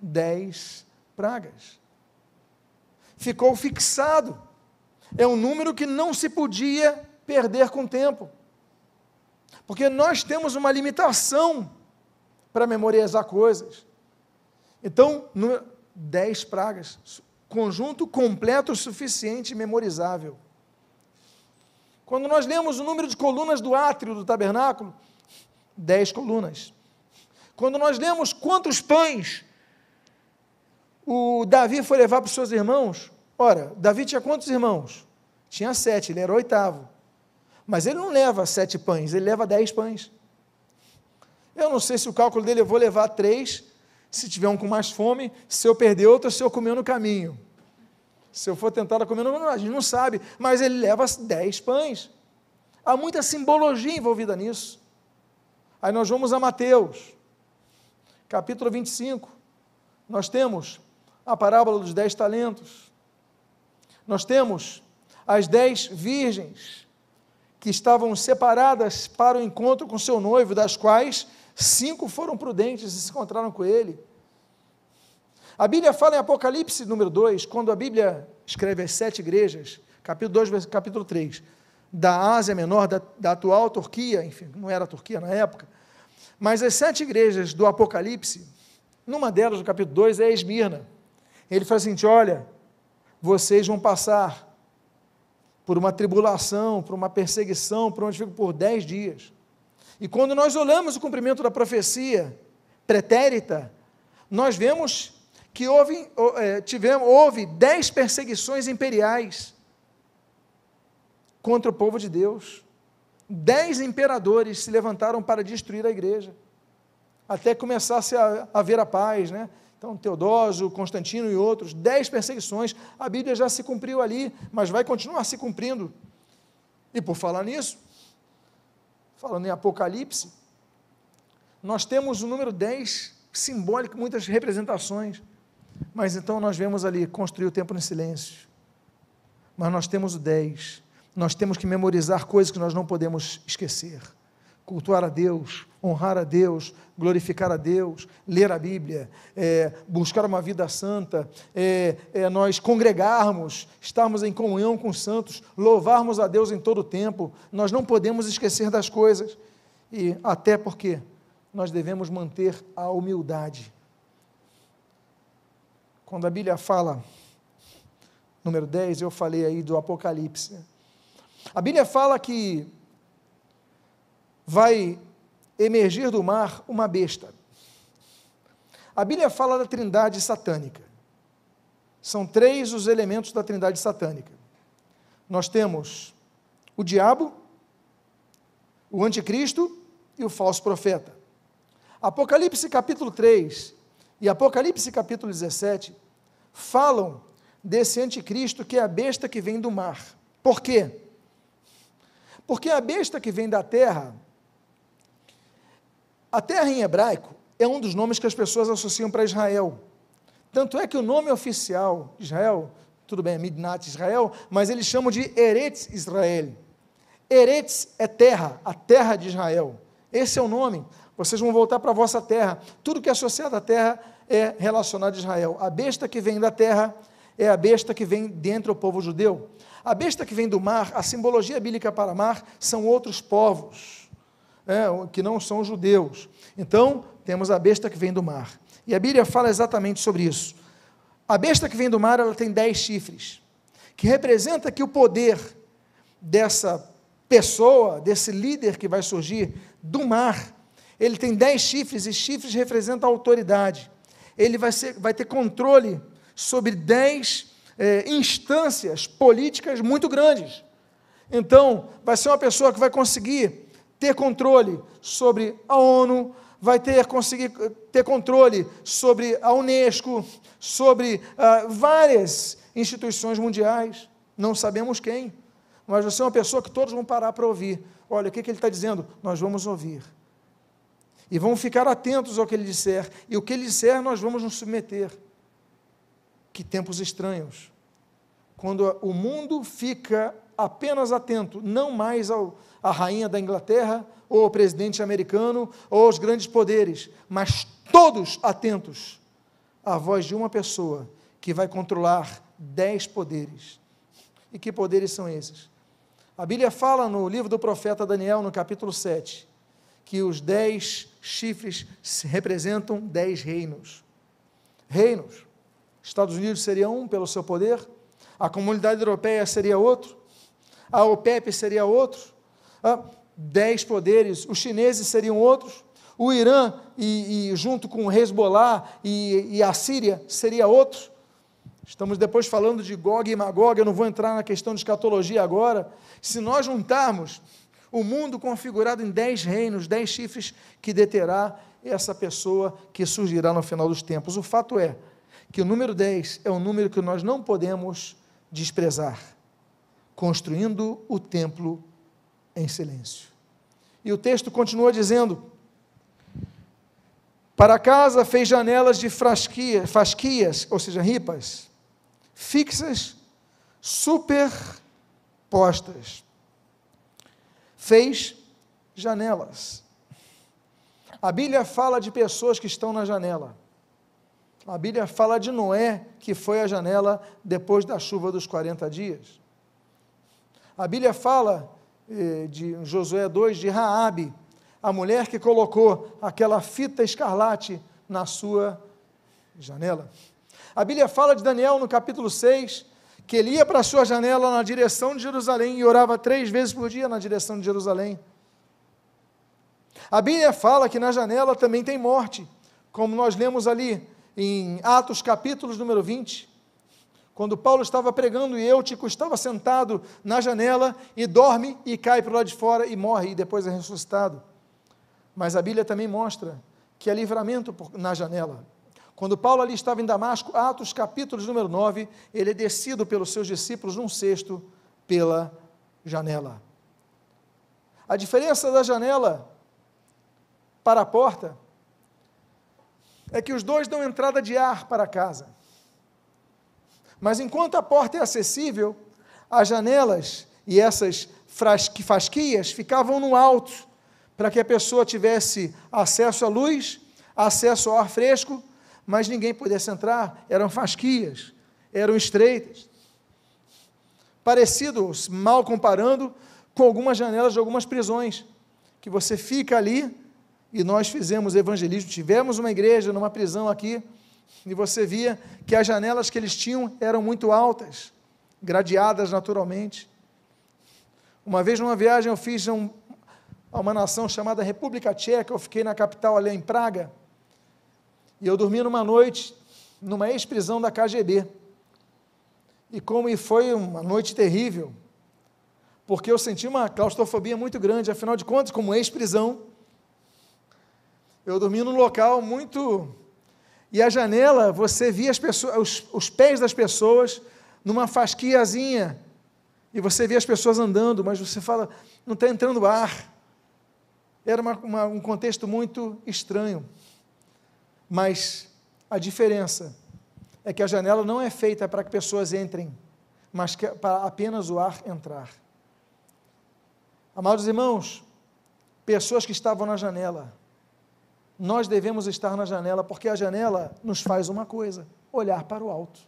Dez pragas. Ficou fixado. É um número que não se podia perder com o tempo. Porque nós temos uma limitação para memorizar coisas. Então, dez pragas, conjunto completo suficiente e memorizável. Quando nós lemos o número de colunas do átrio do tabernáculo, dez colunas. Quando nós lemos quantos pães o Davi foi levar para os seus irmãos, ora, Davi tinha quantos irmãos? Tinha sete, ele era o oitavo. Mas ele não leva sete pães, ele leva dez pães. Eu não sei se o cálculo dele eu vou levar três, se tiver um com mais fome, se eu perder outro, se eu comer no caminho. Se eu for tentar comer caminho, a gente não sabe, mas ele leva dez pães. Há muita simbologia envolvida nisso. Aí nós vamos a Mateus, capítulo 25. Nós temos a parábola dos dez talentos. Nós temos as dez virgens que estavam separadas para o encontro com seu noivo, das quais cinco foram prudentes e se encontraram com ele. A Bíblia fala em Apocalipse número 2, quando a Bíblia escreve as sete igrejas, capítulo 2, capítulo 3, da Ásia Menor, da, da atual Turquia, enfim, não era a Turquia na época, mas as sete igrejas do Apocalipse, numa delas, no capítulo 2, é Esmirna. Ele fala assim: olha, vocês vão passar por uma tribulação, por uma perseguição, por onde fico por dez dias. E quando nós olhamos o cumprimento da profecia pretérita, nós vemos que houve, é, tivemos, houve dez perseguições imperiais contra o povo de Deus. Dez imperadores se levantaram para destruir a igreja, até começasse a haver a paz, né? Então, Teodósio, Constantino e outros, dez perseguições, a Bíblia já se cumpriu ali, mas vai continuar se cumprindo. E por falar nisso, falando em Apocalipse, nós temos o número 10, simbólico, muitas representações, mas então nós vemos ali, construir o tempo no silêncio. Mas nós temos o 10, nós temos que memorizar coisas que nós não podemos esquecer cultuar a Deus, honrar a Deus, glorificar a Deus, ler a Bíblia, é, buscar uma vida santa, é, é, nós congregarmos, estarmos em comunhão com os santos, louvarmos a Deus em todo o tempo, nós não podemos esquecer das coisas, e até porque nós devemos manter a humildade. Quando a Bíblia fala, número 10, eu falei aí do Apocalipse, a Bíblia fala que vai emergir do mar uma besta. A Bíblia fala da trindade satânica. São três os elementos da trindade satânica. Nós temos o diabo, o anticristo e o falso profeta. Apocalipse capítulo 3 e Apocalipse capítulo 17 falam desse anticristo que é a besta que vem do mar. Por quê? Porque a besta que vem da terra a terra em hebraico é um dos nomes que as pessoas associam para Israel. Tanto é que o nome oficial de Israel, tudo bem, é Midnat Israel, mas eles chamam de Eretz Israel. Eretz é terra, a terra de Israel. Esse é o nome. Vocês vão voltar para a vossa terra. Tudo que é associado à terra é relacionado a Israel. A besta que vem da terra é a besta que vem dentro do povo judeu. A besta que vem do mar, a simbologia bíblica para mar, são outros povos é, que não são judeus. Então, temos a besta que vem do mar. E a Bíblia fala exatamente sobre isso. A besta que vem do mar, ela tem dez chifres, que representa que o poder dessa pessoa, desse líder que vai surgir do mar, ele tem dez chifres, e chifres representam a autoridade. Ele vai, ser, vai ter controle sobre dez é, instâncias políticas muito grandes. Então, vai ser uma pessoa que vai conseguir ter controle sobre a ONU, vai ter conseguir ter controle sobre a Unesco, sobre ah, várias instituições mundiais. Não sabemos quem, mas você é uma pessoa que todos vão parar para ouvir. Olha, o que, que ele está dizendo? Nós vamos ouvir. E vamos ficar atentos ao que ele disser. E o que ele disser, nós vamos nos submeter. Que tempos estranhos. Quando o mundo fica apenas atento, não mais ao, à rainha da Inglaterra, ou ao presidente americano, ou aos grandes poderes, mas todos atentos à voz de uma pessoa que vai controlar dez poderes. E que poderes são esses? A Bíblia fala no livro do profeta Daniel, no capítulo 7, que os dez chifres representam dez reinos. Reinos. Estados Unidos seria um pelo seu poder, a comunidade europeia seria outro, a OPEP seria outro, ah, dez poderes, os chineses seriam outros, o Irã, e, e junto com o Hezbollah e, e, a Síria, seria outro. Estamos depois falando de Gog e Magog, eu não vou entrar na questão de escatologia agora. Se nós juntarmos o mundo configurado em dez reinos, dez chifres, que deterá essa pessoa que surgirá no final dos tempos. O fato é que o número 10 é um número que nós não podemos desprezar, construindo o templo em silêncio. E o texto continua dizendo: Para casa fez janelas de frasquia, fasquias, ou seja, ripas, fixas, superpostas. Fez janelas. A Bíblia fala de pessoas que estão na janela. A Bíblia fala de Noé, que foi à janela depois da chuva dos 40 dias. A Bíblia fala de Josué 2 de Raabe, a mulher que colocou aquela fita escarlate na sua janela. A Bíblia fala de Daniel no capítulo 6, que ele ia para a sua janela na direção de Jerusalém e orava três vezes por dia na direção de Jerusalém. A Bíblia fala que na janela também tem morte, como nós lemos ali em Atos capítulos número 20, quando Paulo estava pregando e Eutico estava sentado na janela e dorme e cai para o lado de fora e morre e depois é ressuscitado. Mas a Bíblia também mostra que é livramento na janela. Quando Paulo ali estava em Damasco, Atos capítulos número 9, ele é descido pelos seus discípulos num cesto pela janela. A diferença da janela para a porta é que os dois dão entrada de ar para casa. Mas enquanto a porta é acessível, as janelas e essas fasquias ficavam no alto, para que a pessoa tivesse acesso à luz, acesso ao ar fresco, mas ninguém pudesse entrar. Eram fasquias, eram estreitas. Parecido, mal comparando, com algumas janelas de algumas prisões, que você fica ali e nós fizemos evangelismo. Tivemos uma igreja numa prisão aqui, e você via que as janelas que eles tinham eram muito altas, gradeadas naturalmente. Uma vez numa viagem eu fiz um, a uma nação chamada República Tcheca, eu fiquei na capital ali em Praga, e eu dormi numa noite numa ex-prisão da KGB. E como foi uma noite terrível, porque eu senti uma claustrofobia muito grande, afinal de contas, como ex-prisão, eu dormi num local muito. E a janela, você via as pessoas, os, os pés das pessoas numa fasquiazinha. E você via as pessoas andando, mas você fala, não está entrando ar. Era uma, uma, um contexto muito estranho. Mas a diferença é que a janela não é feita para que pessoas entrem, mas que, para apenas o ar entrar. Amados irmãos, pessoas que estavam na janela, nós devemos estar na janela, porque a janela nos faz uma coisa: olhar para o alto.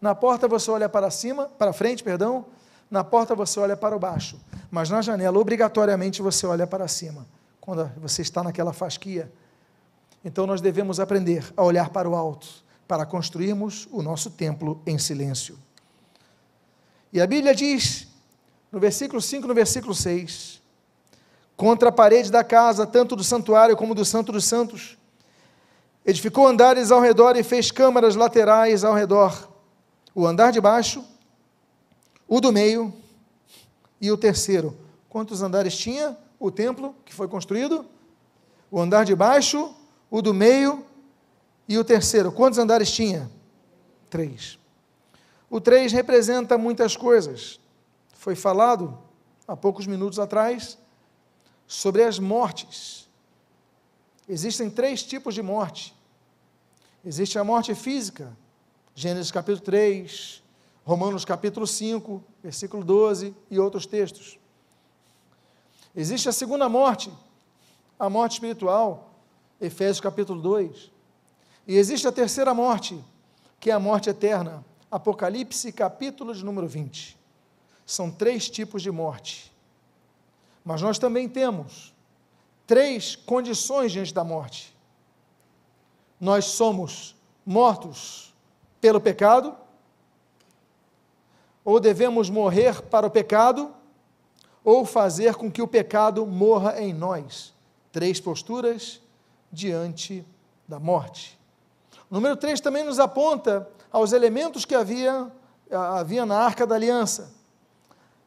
Na porta você olha para cima, para frente, perdão, Na porta você olha para o baixo, mas na janela, obrigatoriamente, você olha para cima, quando você está naquela fasquia. Então nós devemos aprender a olhar para o alto, para construirmos o nosso templo em silêncio. E a Bíblia diz, no versículo 5 no versículo 6, contra a parede da casa, tanto do santuário como do Santo dos Santos, edificou andares ao redor e fez câmaras laterais ao redor. O andar de baixo, o do meio e o terceiro. Quantos andares tinha o templo que foi construído? O andar de baixo, o do meio e o terceiro. Quantos andares tinha? Três. O três representa muitas coisas. Foi falado há poucos minutos atrás sobre as mortes. Existem três tipos de morte. Existe a morte física, Gênesis capítulo 3, Romanos capítulo 5, versículo 12 e outros textos. Existe a segunda morte, a morte espiritual, Efésios capítulo 2. E existe a terceira morte, que é a morte eterna, Apocalipse capítulo de número 20. São três tipos de morte. Mas nós também temos três condições diante da morte. Nós somos mortos pelo pecado, ou devemos morrer para o pecado, ou fazer com que o pecado morra em nós. Três posturas diante da morte. O número 3 também nos aponta aos elementos que havia, havia na Arca da Aliança.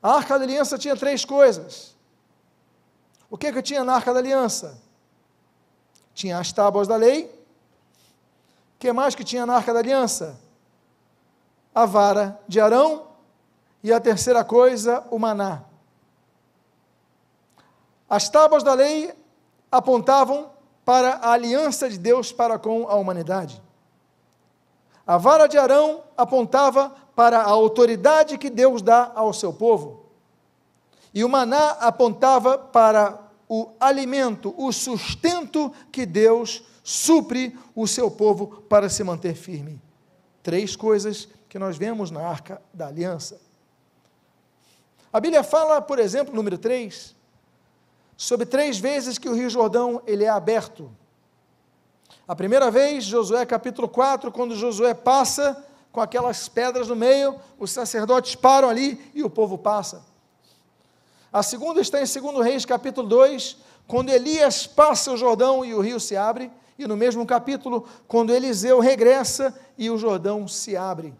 A Arca da Aliança tinha três coisas. O que, que tinha na Arca da Aliança? Tinha as tábuas da lei. O que mais que tinha na Arca da Aliança? A vara de Arão e a terceira coisa, o maná. As tábuas da lei apontavam para a aliança de Deus para com a humanidade. A vara de Arão apontava para a autoridade que Deus dá ao seu povo. E o maná apontava para o alimento, o sustento que Deus supre o seu povo para se manter firme. Três coisas que nós vemos na arca da aliança. A Bíblia fala, por exemplo, número 3, sobre três vezes que o Rio Jordão ele é aberto. A primeira vez, Josué capítulo 4, quando Josué passa com aquelas pedras no meio, os sacerdotes param ali e o povo passa. A segunda está em 2 Reis capítulo 2, quando Elias passa o Jordão e o rio se abre, e no mesmo capítulo, quando Eliseu regressa e o Jordão se abre.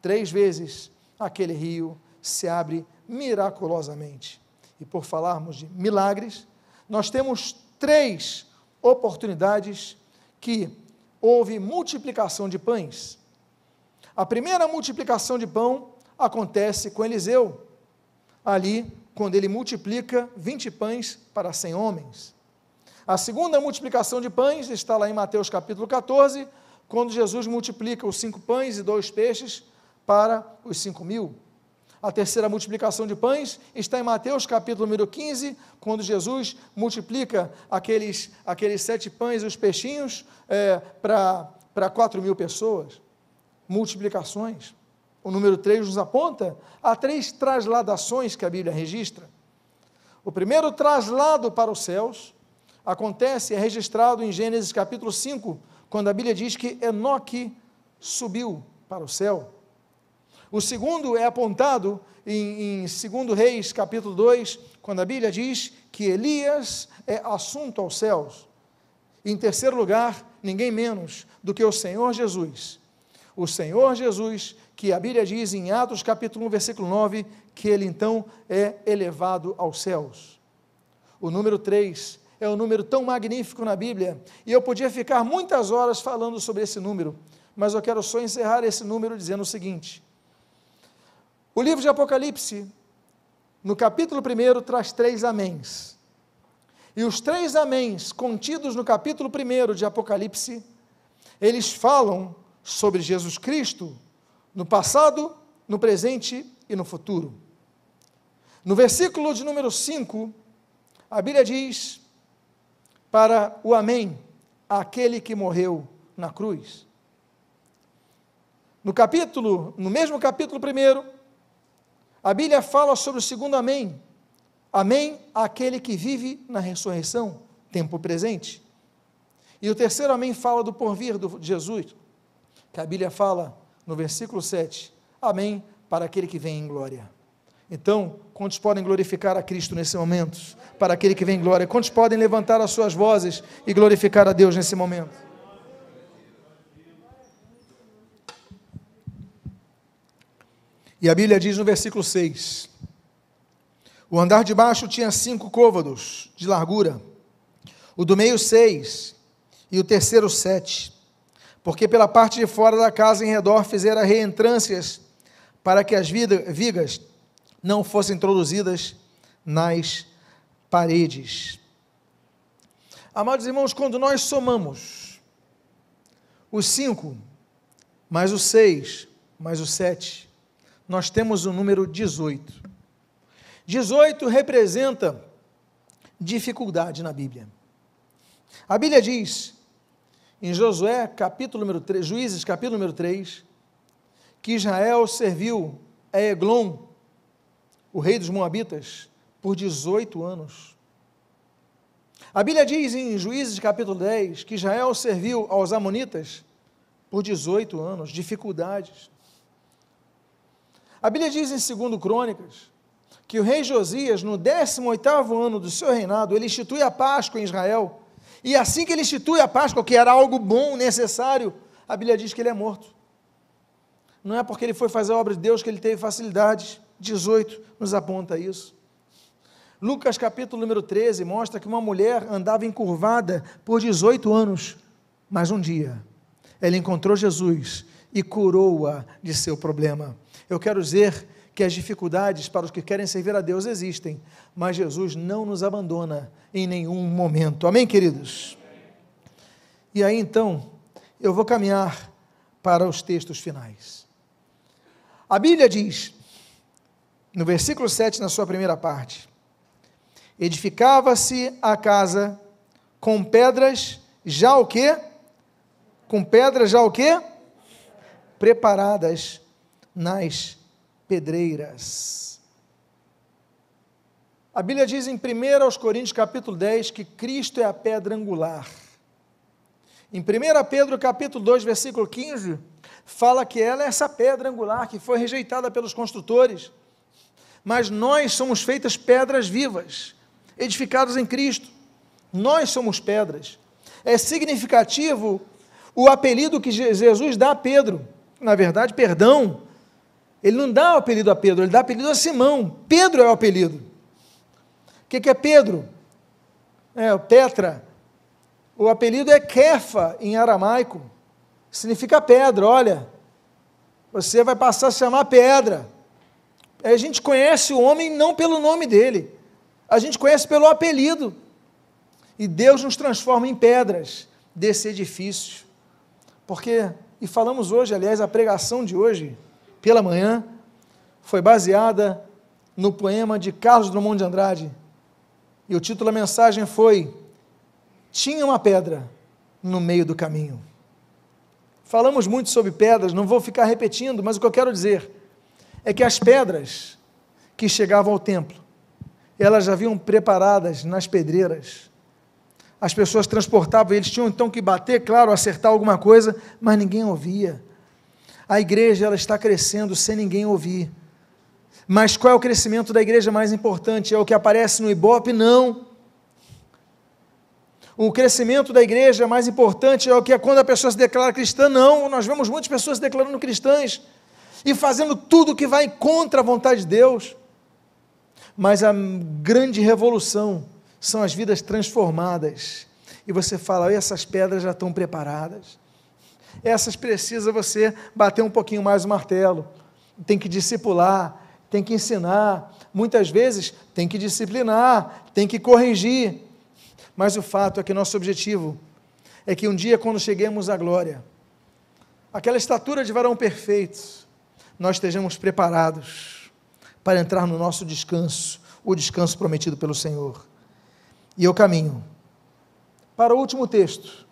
Três vezes aquele rio se abre miraculosamente. E por falarmos de milagres, nós temos três oportunidades que houve multiplicação de pães. A primeira multiplicação de pão acontece com Eliseu, ali quando ele multiplica 20 pães para 100 homens. A segunda multiplicação de pães está lá em Mateus capítulo 14, quando Jesus multiplica os cinco pães e dois peixes para os cinco mil. A terceira multiplicação de pães está em Mateus capítulo número 15, quando Jesus multiplica aqueles, aqueles sete pães e os peixinhos é, para quatro mil pessoas. Multiplicações. O número 3 nos aponta a três trasladações que a Bíblia registra. O primeiro traslado para os céus acontece, é registrado em Gênesis capítulo 5, quando a Bíblia diz que Enoque subiu para o céu. O segundo é apontado em, em 2 Reis, capítulo 2, quando a Bíblia diz que Elias é assunto aos céus. Em terceiro lugar, ninguém menos do que o Senhor Jesus. O Senhor Jesus, que a Bíblia diz em Atos capítulo 1, versículo 9, que ele então é elevado aos céus. O número 3 é um número tão magnífico na Bíblia, e eu podia ficar muitas horas falando sobre esse número, mas eu quero só encerrar esse número dizendo o seguinte: o livro de Apocalipse, no capítulo 1, traz três améns. E os três améns contidos no capítulo 1 de Apocalipse, eles falam sobre Jesus Cristo no passado, no presente e no futuro. No versículo de número 5, a Bíblia diz: para o Amém, aquele que morreu na cruz. No capítulo, no mesmo capítulo 1, A Bíblia fala sobre o segundo amém. Amém aquele que vive na ressurreição, tempo presente. E o terceiro amém fala do porvir de Jesus, que a Bíblia fala no versículo 7. Amém para aquele que vem em glória. Então, quantos podem glorificar a Cristo nesse momento? Para aquele que vem em glória. Quantos podem levantar as suas vozes e glorificar a Deus nesse momento? E a Bíblia diz no versículo 6: O andar de baixo tinha cinco côvados de largura, o do meio seis, e o terceiro sete, porque pela parte de fora da casa em redor fizera reentrâncias para que as vigas não fossem introduzidas nas paredes. Amados irmãos, quando nós somamos os cinco, mais os seis, mais os sete, nós temos o número 18. 18 representa dificuldade na Bíblia. A Bíblia diz, em Josué, capítulo número 3, Juízes, capítulo número 3, que Israel serviu a Eglon, o rei dos Moabitas, por 18 anos. A Bíblia diz em Juízes capítulo 10 que Israel serviu aos Amonitas por 18 anos, dificuldades. A Bíblia diz em 2 Crônicas que o rei Josias, no 18º ano do seu reinado, ele institui a Páscoa em Israel. E assim que ele institui a Páscoa, que era algo bom, necessário, a Bíblia diz que ele é morto. Não é porque ele foi fazer a obra de Deus que ele teve facilidades. 18 nos aponta isso. Lucas capítulo número 13 mostra que uma mulher andava encurvada por 18 anos, mas um dia ela encontrou Jesus e curou-a de seu problema. Eu quero dizer que as dificuldades para os que querem servir a Deus existem, mas Jesus não nos abandona em nenhum momento. Amém, queridos? E aí então, eu vou caminhar para os textos finais. A Bíblia diz, no versículo 7, na sua primeira parte, edificava-se a casa com pedras já o quê? Com pedras já o quê? Preparadas nas pedreiras. A Bíblia diz em 1 Coríntios capítulo 10 que Cristo é a pedra angular. Em 1 Pedro capítulo 2, versículo 15, fala que ela é essa pedra angular que foi rejeitada pelos construtores. Mas nós somos feitas pedras vivas edificados em Cristo. Nós somos pedras. É significativo o apelido que Jesus dá a Pedro. Na verdade, perdão, ele não dá o apelido a Pedro, ele dá apelido a Simão. Pedro é o apelido. O que, é Pedro? É, o Petra. O apelido é Kefa em aramaico. Significa pedra, olha. Você vai passar a se chamar pedra. A gente conhece o homem não pelo nome dele, a gente conhece pelo apelido. E Deus nos transforma em pedras desse edifício. Porque, e falamos hoje, aliás, a pregação de hoje, pela manhã, foi baseada no poema de Carlos Drummond de Andrade. E o título da mensagem foi: Tinha uma pedra no meio do caminho. Falamos muito sobre pedras, não vou ficar repetindo, mas o que eu quero dizer é que as pedras que chegavam ao templo elas já haviam preparadas nas pedreiras. As pessoas transportavam, eles tinham então que bater, claro, acertar alguma coisa, mas ninguém ouvia. A igreja ela está crescendo sem ninguém ouvir. Mas qual é o crescimento da igreja mais importante? É o que aparece no Ibope? Não. O crescimento da igreja mais importante é o que é quando a pessoa se declara cristã? Não. Nós vemos muitas pessoas se declarando cristãs e fazendo tudo que vai contra a vontade de Deus. Mas a grande revolução são as vidas transformadas. E você fala, essas pedras já estão preparadas. Essas precisa você bater um pouquinho mais o martelo. Tem que discipular, tem que ensinar. Muitas vezes tem que disciplinar, tem que corrigir. Mas o fato é que nosso objetivo é que um dia, quando cheguemos à glória, aquela estatura de varão perfeito, nós estejamos preparados para entrar no nosso descanso, o descanso prometido pelo Senhor. E eu caminho para o último texto,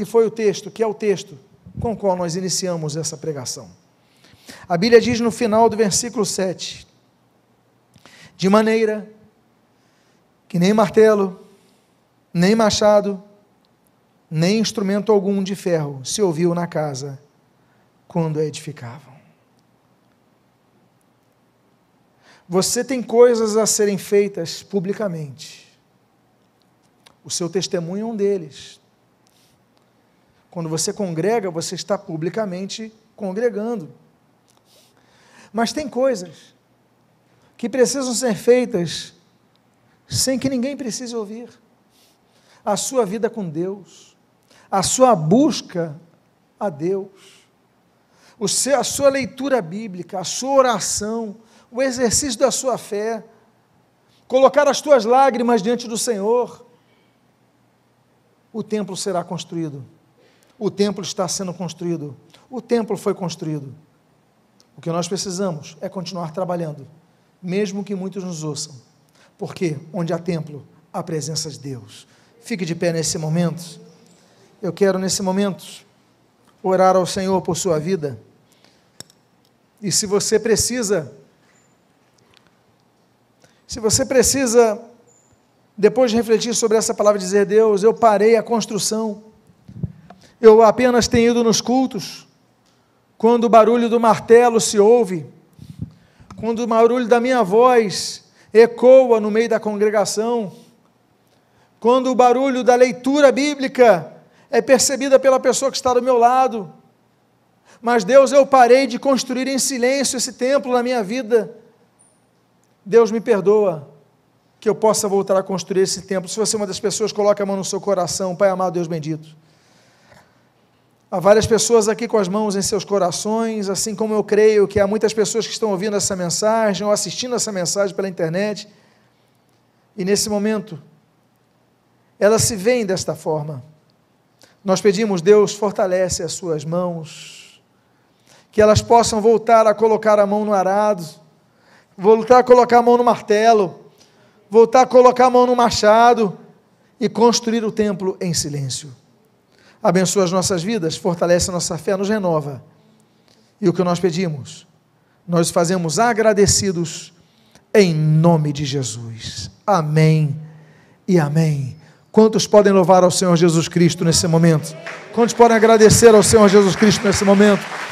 que foi o texto, que é o texto com o qual nós iniciamos essa pregação. A Bíblia diz no final do versículo 7: de maneira que nem martelo, nem machado, nem instrumento algum de ferro se ouviu na casa quando a edificavam. Você tem coisas a serem feitas publicamente. O seu testemunho é um deles. Quando você congrega, você está publicamente congregando. Mas tem coisas que precisam ser feitas sem que ninguém precise ouvir. A sua vida com Deus, a sua busca a Deus, o seu, a sua leitura bíblica, a sua oração, o exercício da sua fé, colocar as tuas lágrimas diante do Senhor, o templo será construído. O templo está sendo construído. O templo foi construído. O que nós precisamos é continuar trabalhando, mesmo que muitos nos ouçam. Porque onde há templo, há presença de Deus. Fique de pé nesse momento. Eu quero, nesse momento, orar ao Senhor por sua vida. E se você precisa, se você precisa, depois de refletir sobre essa palavra, dizer: Deus, eu parei a construção, eu apenas tenho ido nos cultos, quando o barulho do martelo se ouve, quando o barulho da minha voz ecoa no meio da congregação, quando o barulho da leitura bíblica é percebida pela pessoa que está do meu lado. Mas Deus, eu parei de construir em silêncio esse templo na minha vida. Deus me perdoa que eu possa voltar a construir esse templo. Se você é uma das pessoas, coloque a mão no seu coração, Pai amado, Deus bendito. Há várias pessoas aqui com as mãos em seus corações, assim como eu creio que há muitas pessoas que estão ouvindo essa mensagem ou assistindo essa mensagem pela internet. E nesse momento, elas se veem desta forma. Nós pedimos, Deus, fortalece as suas mãos, que elas possam voltar a colocar a mão no arado, voltar a colocar a mão no martelo, voltar a colocar a mão no machado e construir o templo em silêncio. Abençoa as nossas vidas, fortalece a nossa fé, nos renova. E o que nós pedimos, nós fazemos agradecidos em nome de Jesus. Amém e amém. Quantos podem louvar ao Senhor Jesus Cristo nesse momento? Quantos podem agradecer ao Senhor Jesus Cristo nesse momento?